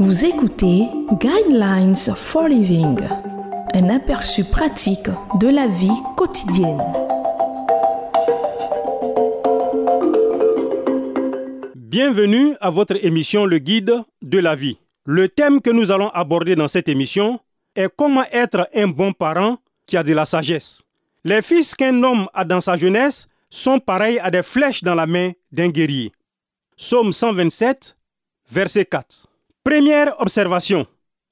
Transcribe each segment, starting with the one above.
Vous écoutez Guidelines for Living, un aperçu pratique de la vie quotidienne. Bienvenue à votre émission Le Guide de la vie. Le thème que nous allons aborder dans cette émission est comment être un bon parent qui a de la sagesse. Les fils qu'un homme a dans sa jeunesse sont pareils à des flèches dans la main d'un guerrier. Psaume 127, verset 4. Première observation.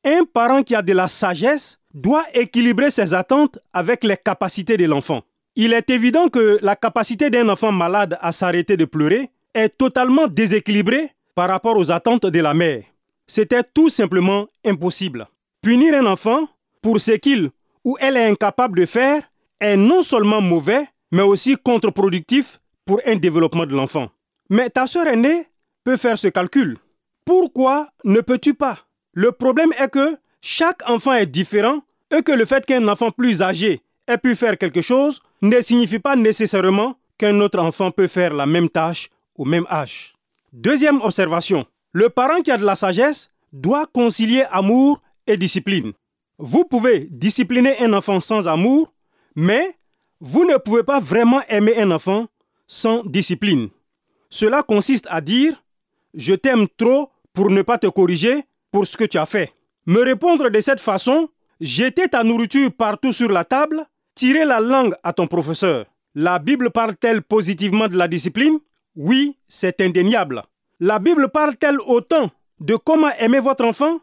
Un parent qui a de la sagesse doit équilibrer ses attentes avec les capacités de l'enfant. Il est évident que la capacité d'un enfant malade à s'arrêter de pleurer est totalement déséquilibrée par rapport aux attentes de la mère. C'était tout simplement impossible. Punir un enfant pour ce qu'il ou elle est incapable de faire est non seulement mauvais, mais aussi contre-productif pour un développement de l'enfant. Mais ta sœur aînée peut faire ce calcul. Pourquoi ne peux-tu pas? Le problème est que chaque enfant est différent et que le fait qu'un enfant plus âgé ait pu faire quelque chose ne signifie pas nécessairement qu'un autre enfant peut faire la même tâche au même âge. Deuxième observation, le parent qui a de la sagesse doit concilier amour et discipline. Vous pouvez discipliner un enfant sans amour, mais vous ne pouvez pas vraiment aimer un enfant sans discipline. Cela consiste à dire je t'aime trop pour ne pas te corriger pour ce que tu as fait. Me répondre de cette façon, jeter ta nourriture partout sur la table, tirer la langue à ton professeur. La Bible parle-t-elle positivement de la discipline? Oui, c'est indéniable. La Bible parle-t-elle autant de comment aimer votre enfant?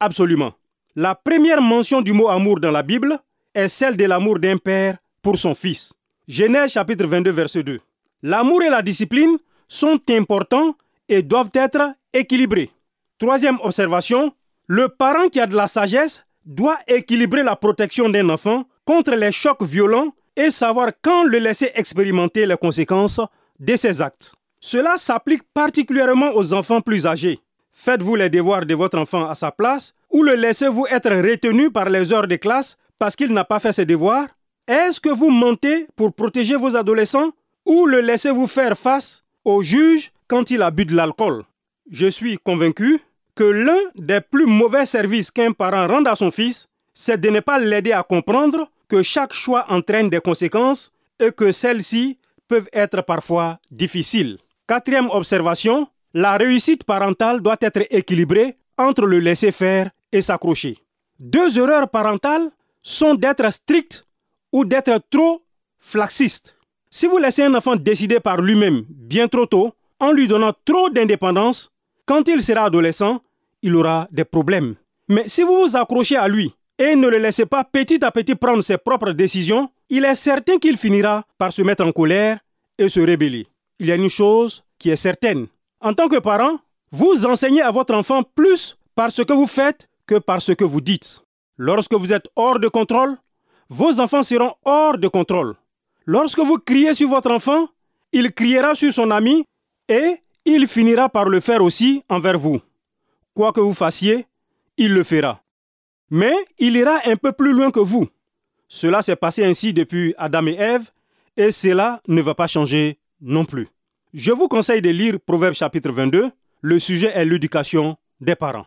Absolument. La première mention du mot amour dans la Bible est celle de l'amour d'un père pour son fils. Genèse chapitre 22 verset 2. L'amour et la discipline sont importants et doivent être équilibrés. Troisième observation, le parent qui a de la sagesse doit équilibrer la protection d'un enfant contre les chocs violents et savoir quand le laisser expérimenter les conséquences de ses actes. Cela s'applique particulièrement aux enfants plus âgés. Faites-vous les devoirs de votre enfant à sa place ou le laissez-vous être retenu par les heures de classe parce qu'il n'a pas fait ses devoirs? Est-ce que vous mentez pour protéger vos adolescents ou le laissez-vous faire face au juge quand il a bu de l'alcool Je suis convaincu que l'un des plus mauvais services qu'un parent rende à son fils, c'est de ne pas l'aider à comprendre que chaque choix entraîne des conséquences et que celles-ci peuvent être parfois difficiles. Quatrième observation, la réussite parentale doit être équilibrée entre le laisser faire et s'accrocher. Deux erreurs parentales sont d'être strict ou d'être trop flaxiste. Si vous laissez un enfant décider par lui-même bien trop tôt, en lui donnant trop d'indépendance, quand il sera adolescent, il aura des problèmes. Mais si vous vous accrochez à lui et ne le laissez pas petit à petit prendre ses propres décisions, il est certain qu'il finira par se mettre en colère et se rébeller. Il y a une chose qui est certaine. En tant que parent, vous enseignez à votre enfant plus par ce que vous faites que par ce que vous dites. Lorsque vous êtes hors de contrôle, vos enfants seront hors de contrôle. Lorsque vous criez sur votre enfant, il criera sur son ami et il finira par le faire aussi envers vous. Quoi que vous fassiez, il le fera. Mais il ira un peu plus loin que vous. Cela s'est passé ainsi depuis Adam et Ève et cela ne va pas changer non plus. Je vous conseille de lire Proverbe chapitre 22. Le sujet est l'éducation des parents.